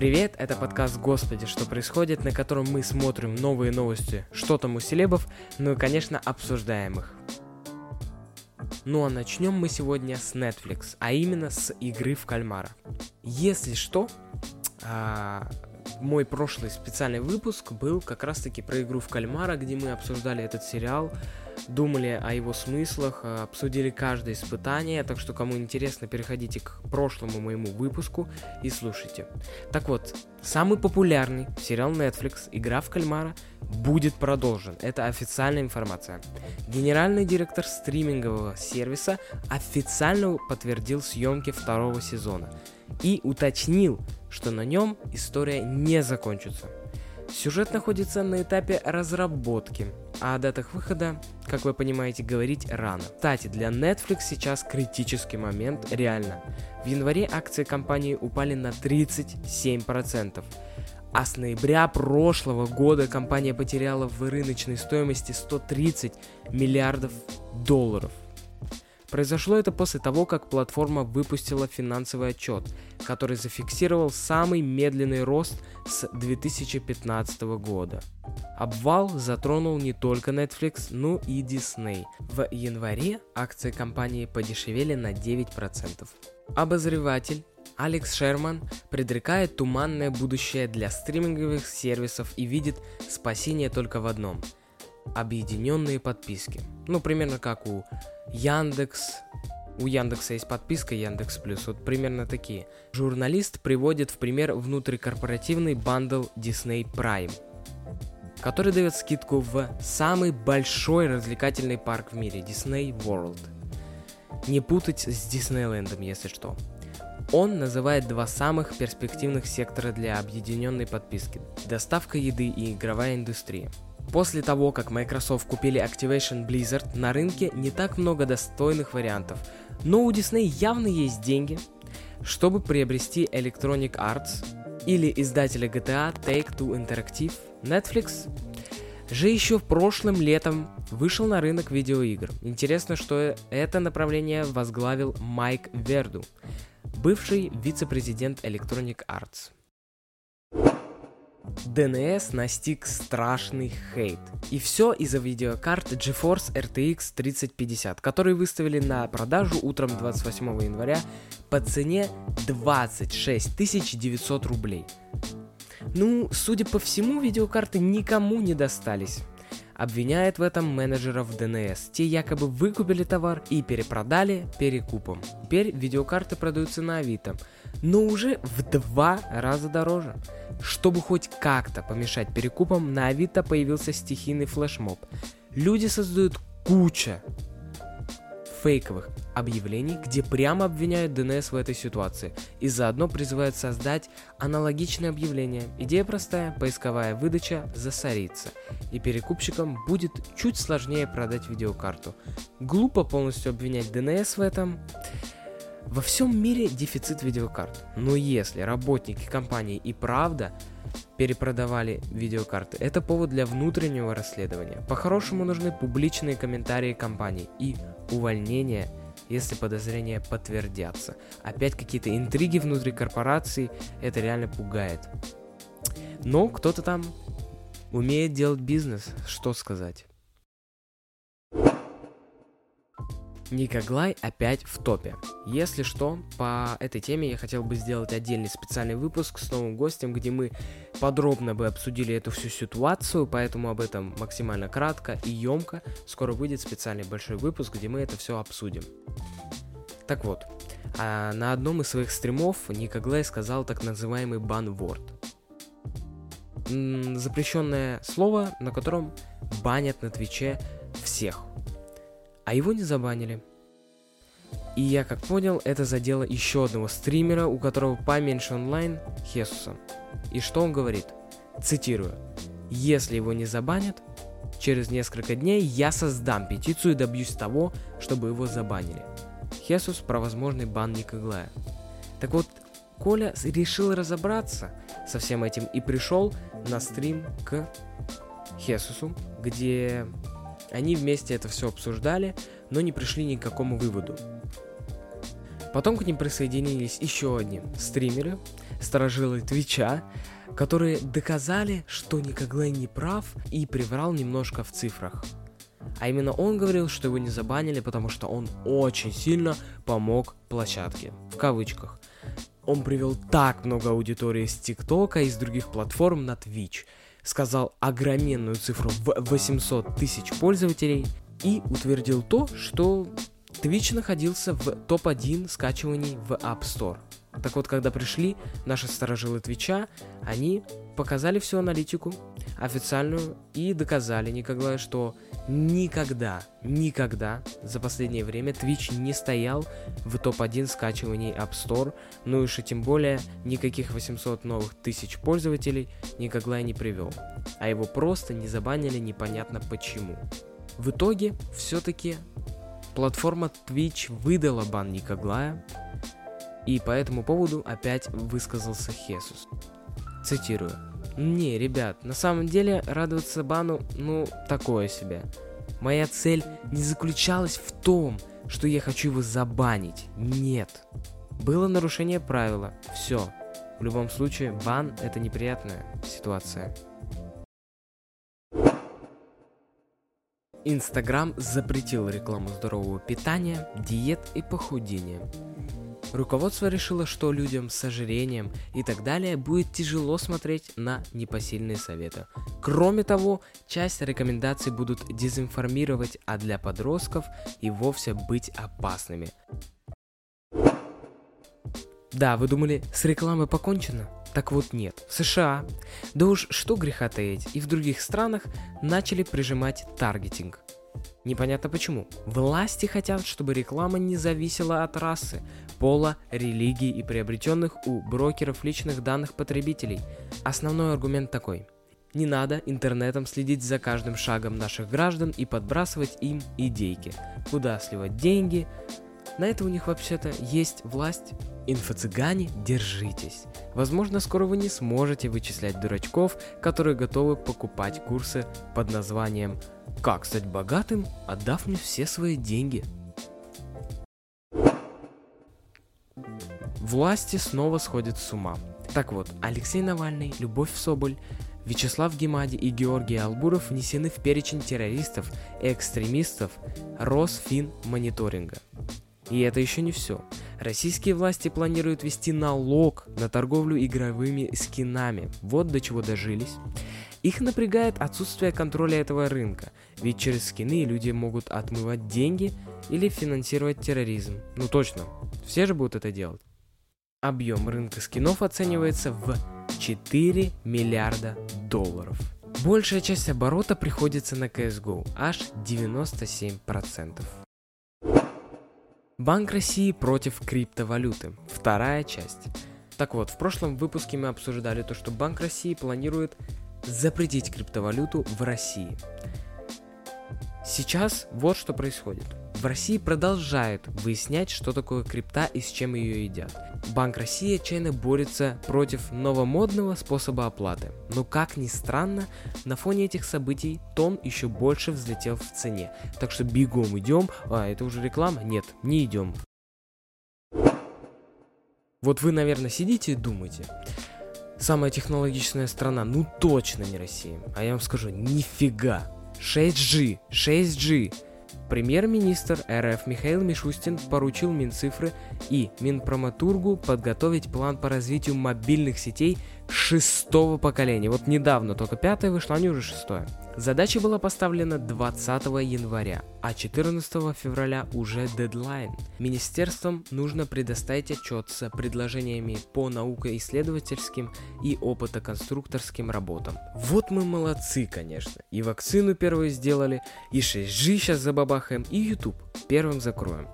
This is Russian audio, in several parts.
Привет, это подкаст «Господи, что происходит», на котором мы смотрим новые новости, что там у селебов, ну и, конечно, обсуждаем их. Ну а начнем мы сегодня с Netflix, а именно с игры в кальмара. Если что, а, мой прошлый специальный выпуск был как раз-таки про игру в кальмара, где мы обсуждали этот сериал, думали о его смыслах, э, обсудили каждое испытание, так что кому интересно, переходите к прошлому моему выпуску и слушайте. Так вот, самый популярный сериал Netflix «Игра в кальмара» будет продолжен. Это официальная информация. Генеральный директор стримингового сервиса официально подтвердил съемки второго сезона и уточнил, что на нем история не закончится. Сюжет находится на этапе разработки, а о датах выхода, как вы понимаете, говорить рано. Кстати, для Netflix сейчас критический момент, реально. В январе акции компании упали на 37%. А с ноября прошлого года компания потеряла в рыночной стоимости 130 миллиардов долларов. Произошло это после того, как платформа выпустила финансовый отчет, который зафиксировал самый медленный рост с 2015 года. Обвал затронул не только Netflix, но и Disney. В январе акции компании подешевели на 9%. Обозреватель Алекс Шерман предрекает туманное будущее для стриминговых сервисов и видит спасение только в одном – объединенные подписки. Ну, примерно как у Яндекс, у Яндекса есть подписка Яндекс Плюс, вот примерно такие. Журналист приводит в пример внутрикорпоративный бандл Disney Prime, который дает скидку в самый большой развлекательный парк в мире, Disney World. Не путать с Диснейлендом, если что. Он называет два самых перспективных сектора для объединенной подписки – доставка еды и игровая индустрия – После того, как Microsoft купили Activation Blizzard, на рынке не так много достойных вариантов, но у Disney явно есть деньги, чтобы приобрести Electronic Arts или издателя GTA Take-Two Interactive, Netflix же еще в прошлым летом вышел на рынок видеоигр. Интересно, что это направление возглавил Майк Верду, бывший вице-президент Electronic Arts. DNS настиг страшный хейт. И все из-за видеокарты GeForce RTX 3050, которые выставили на продажу утром 28 января по цене 26 900 рублей. Ну, судя по всему, видеокарты никому не достались. Обвиняет в этом менеджеров DNS. Те якобы выкупили товар и перепродали перекупом. Теперь видеокарты продаются на Авито, но уже в два раза дороже. Чтобы хоть как-то помешать перекупам, на Авито появился стихийный флешмоб. Люди создают куча фейковых объявлений, где прямо обвиняют ДНС в этой ситуации и заодно призывают создать аналогичное объявление. Идея простая, поисковая выдача засорится, и перекупщикам будет чуть сложнее продать видеокарту. Глупо полностью обвинять ДНС в этом. Во всем мире дефицит видеокарт. Но если работники компании и правда перепродавали видеокарты, это повод для внутреннего расследования. По-хорошему нужны публичные комментарии компаний и увольнение, если подозрения подтвердятся. Опять какие-то интриги внутри корпорации, это реально пугает. Но кто-то там умеет делать бизнес, что сказать. Никоглай опять в топе. Если что, по этой теме я хотел бы сделать отдельный специальный выпуск с новым гостем, где мы подробно бы обсудили эту всю ситуацию, поэтому об этом максимально кратко и емко. Скоро выйдет специальный большой выпуск, где мы это все обсудим. Так вот, а на одном из своих стримов Никоглай сказал так называемый бан-ворд. Запрещенное слово, на котором банят на Твиче всех а его не забанили. И я как понял, это задело еще одного стримера, у которого поменьше онлайн, Хесуса. И что он говорит? Цитирую. Если его не забанят, через несколько дней я создам петицию и добьюсь того, чтобы его забанили. Хесус про возможный бан Никоглая. Так вот, Коля решил разобраться со всем этим и пришел на стрим к Хесусу, где они вместе это все обсуждали, но не пришли ни к какому выводу. Потом к ним присоединились еще одни стримеры, сторожилы Твича, которые доказали, что Никоглей не прав и приврал немножко в цифрах. А именно он говорил, что его не забанили, потому что он очень сильно помог площадке. В кавычках. Он привел так много аудитории с ТикТока и с других платформ на Twitch. Сказал огроменную цифру в 800 тысяч пользователей и утвердил то, что Twitch находился в топ-1 скачиваний в App Store. Так вот, когда пришли наши сторожилы Твича, они показали всю аналитику официальную и доказали никогда, что никогда, никогда за последнее время Twitch не стоял в топ-1 скачиваний App Store, ну и что тем более никаких 800 новых тысяч пользователей никогда не привел, а его просто не забанили непонятно почему. В итоге, все-таки платформа Twitch выдала бан Никоглая, и по этому поводу опять высказался Хесус. Цитирую. Не, ребят, на самом деле радоваться бану, ну, такое себе. Моя цель не заключалась в том, что я хочу его забанить. Нет. Было нарушение правила. Все. В любом случае, бан это неприятная ситуация. Инстаграм запретил рекламу здорового питания, диет и похудения. Руководство решило, что людям с ожирением и так далее будет тяжело смотреть на непосильные советы. Кроме того, часть рекомендаций будут дезинформировать, а для подростков и вовсе быть опасными. Да, вы думали, с рекламой покончено? Так вот нет, в США, да уж что греха таить, и в других странах начали прижимать таргетинг. Непонятно почему. Власти хотят, чтобы реклама не зависела от расы, пола, религии и приобретенных у брокеров личных данных потребителей. Основной аргумент такой. Не надо интернетом следить за каждым шагом наших граждан и подбрасывать им идейки. Куда сливать деньги? На это у них вообще-то есть власть. Инфо-цыгане, держитесь. Возможно, скоро вы не сможете вычислять дурачков, которые готовы покупать курсы под названием «Как стать богатым, отдав мне все свои деньги». Власти снова сходят с ума. Так вот, Алексей Навальный, Любовь Соболь, Вячеслав Гемади и Георгий Албуров внесены в перечень террористов и экстремистов Росфинмониторинга. И это еще не все. Российские власти планируют ввести налог на торговлю игровыми скинами. Вот до чего дожились. Их напрягает отсутствие контроля этого рынка, ведь через скины люди могут отмывать деньги или финансировать терроризм. Ну точно, все же будут это делать. Объем рынка скинов оценивается в 4 миллиарда долларов. Большая часть оборота приходится на CSGO, аж 97%. Банк России против криптовалюты. Вторая часть. Так вот, в прошлом выпуске мы обсуждали то, что Банк России планирует запретить криптовалюту в России. Сейчас вот что происходит. В России продолжают выяснять, что такое крипта и с чем ее едят. Банк России отчаянно борется против новомодного способа оплаты. Но как ни странно, на фоне этих событий тон еще больше взлетел в цене. Так что бегом идем. А, это уже реклама? Нет, не идем. Вот вы, наверное, сидите и думаете, самая технологичная страна, ну точно не Россия. А я вам скажу, нифига. 6G, 6G. Премьер-министр РФ Михаил Мишустин поручил Минцифры и Минпроматургу подготовить план по развитию мобильных сетей шестого поколения. Вот недавно только пятое вышло, а не уже шестое. Задача была поставлена 20 января, а 14 февраля уже дедлайн. Министерствам нужно предоставить отчет с предложениями по наукоисследовательским и опытоконструкторским работам. Вот мы молодцы, конечно. И вакцину первую сделали, и 6G сейчас забабахаем, и YouTube первым закроем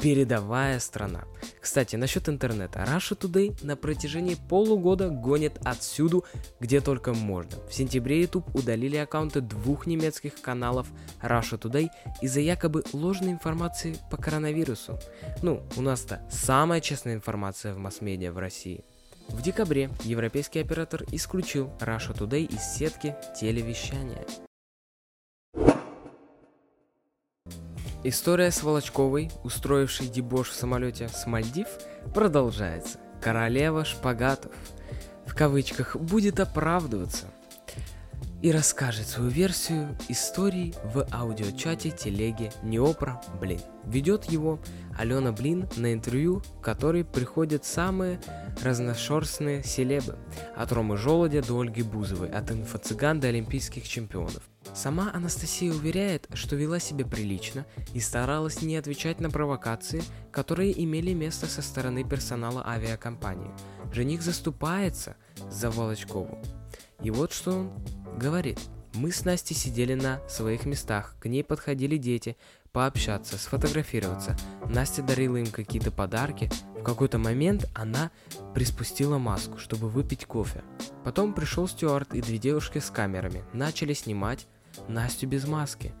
передовая страна. Кстати, насчет интернета. Russia Today на протяжении полугода гонит отсюду, где только можно. В сентябре YouTube удалили аккаунты двух немецких каналов Russia Today из-за якобы ложной информации по коронавирусу. Ну, у нас-то самая честная информация в масс-медиа в России. В декабре европейский оператор исключил Russia Today из сетки телевещания. История с Волочковой, устроившей дебош в самолете с Мальдив, продолжается. королева шпагатов, в кавычках, будет оправдываться и расскажет свою версию истории в аудиочате телеги Неопра Блин. Ведет его Алена Блин на интервью, в который приходят самые разношерстные селебы, от Ромы Жолодя до Ольги Бузовой, от инфо-цыган до олимпийских чемпионов. Сама Анастасия уверяет, что вела себя прилично и старалась не отвечать на провокации, которые имели место со стороны персонала авиакомпании. Жених заступается за Волочкову. И вот что он говорит. Мы с Настей сидели на своих местах, к ней подходили дети, пообщаться, сфотографироваться. Настя дарила им какие-то подарки. В какой-то момент она приспустила маску, чтобы выпить кофе. Потом пришел Стюарт и две девушки с камерами. Начали снимать Настю без маски.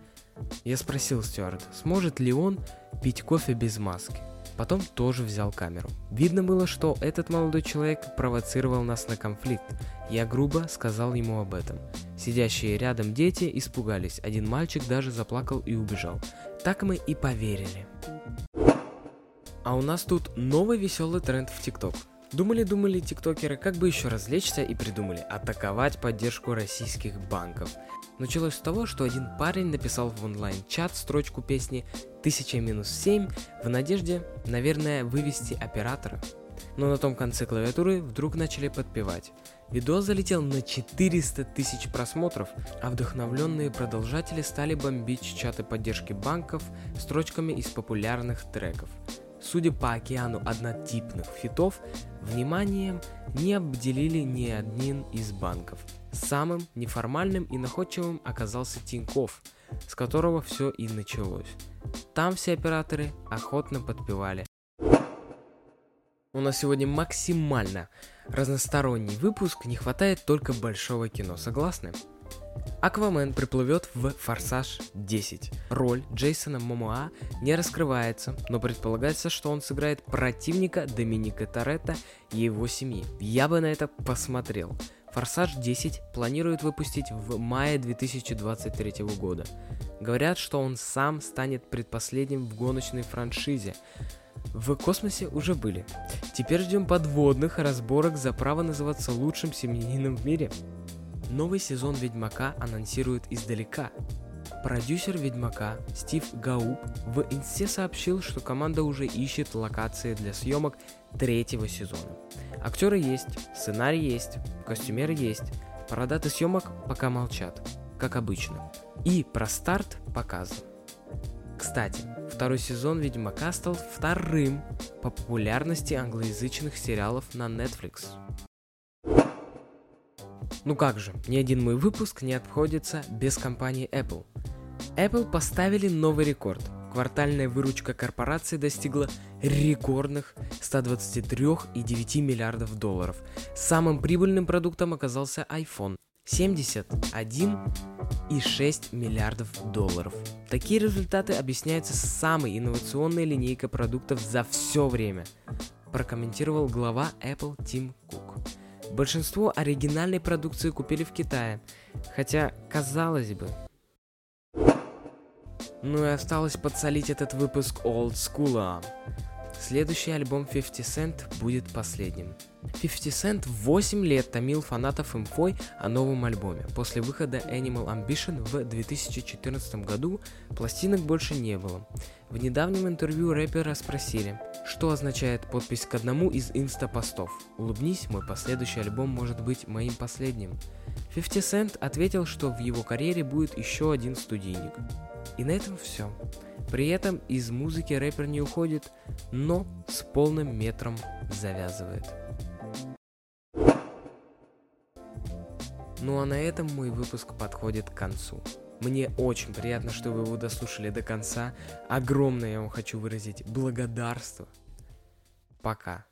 Я спросил Стюарт, сможет ли он пить кофе без маски. Потом тоже взял камеру. Видно было, что этот молодой человек провоцировал нас на конфликт. Я грубо сказал ему об этом. Сидящие рядом дети испугались, один мальчик даже заплакал и убежал. Так мы и поверили. А у нас тут новый веселый тренд в ТикТок. Думали-думали тиктокеры, как бы еще развлечься и придумали атаковать поддержку российских банков. Началось с того, что один парень написал в онлайн-чат строчку песни 1000-7 в надежде, наверное, вывести оператора. Но на том конце клавиатуры вдруг начали подпевать. Видос залетел на 400 тысяч просмотров, а вдохновленные продолжатели стали бомбить чаты поддержки банков строчками из популярных треков. Судя по океану однотипных фитов, вниманием не обделили ни один из банков. Самым неформальным и находчивым оказался Тиньков, с которого все и началось. Там все операторы охотно подпевали. У нас сегодня максимально разносторонний выпуск, не хватает только большого кино, согласны? Аквамен приплывет в «Форсаж 10». Роль Джейсона Момоа не раскрывается, но предполагается, что он сыграет противника Доминика Торетто и его семьи. Я бы на это посмотрел. «Форсаж 10» планируют выпустить в мае 2023 года. Говорят, что он сам станет предпоследним в гоночной франшизе. В космосе уже были. Теперь ждем подводных разборок за право называться лучшим семьянином в мире. Новый сезон Ведьмака анонсируют издалека. Продюсер Ведьмака Стив Гауп в инсте сообщил, что команда уже ищет локации для съемок третьего сезона. Актеры есть, сценарий есть, костюмеры есть, про даты съемок пока молчат, как обычно. И про старт показан. Кстати, второй сезон Ведьмака стал вторым по популярности англоязычных сериалов на Netflix. Ну как же, ни один мой выпуск не обходится без компании Apple. Apple поставили новый рекорд. Квартальная выручка корпорации достигла рекордных 123,9 миллиардов долларов. Самым прибыльным продуктом оказался iPhone 71,6 миллиардов долларов. Такие результаты объясняются самой инновационной линейкой продуктов за все время, прокомментировал глава Apple Тим Кук. Большинство оригинальной продукции купили в Китае, хотя, казалось бы. Ну и осталось подсолить этот выпуск Old School. Следующий альбом 50 Cent будет последним. 50 Cent 8 лет томил фанатов инфой о новом альбоме. После выхода Animal Ambition в 2014 году пластинок больше не было. В недавнем интервью рэпера спросили, что означает подпись к одному из инста-постов. «Улыбнись, мой последующий альбом может быть моим последним». 50 Cent ответил, что в его карьере будет еще один студийник. И на этом все. При этом из музыки рэпер не уходит, но с полным метром завязывает. Ну а на этом мой выпуск подходит к концу. Мне очень приятно, что вы его дослушали до конца. Огромное я вам хочу выразить благодарство. Пока.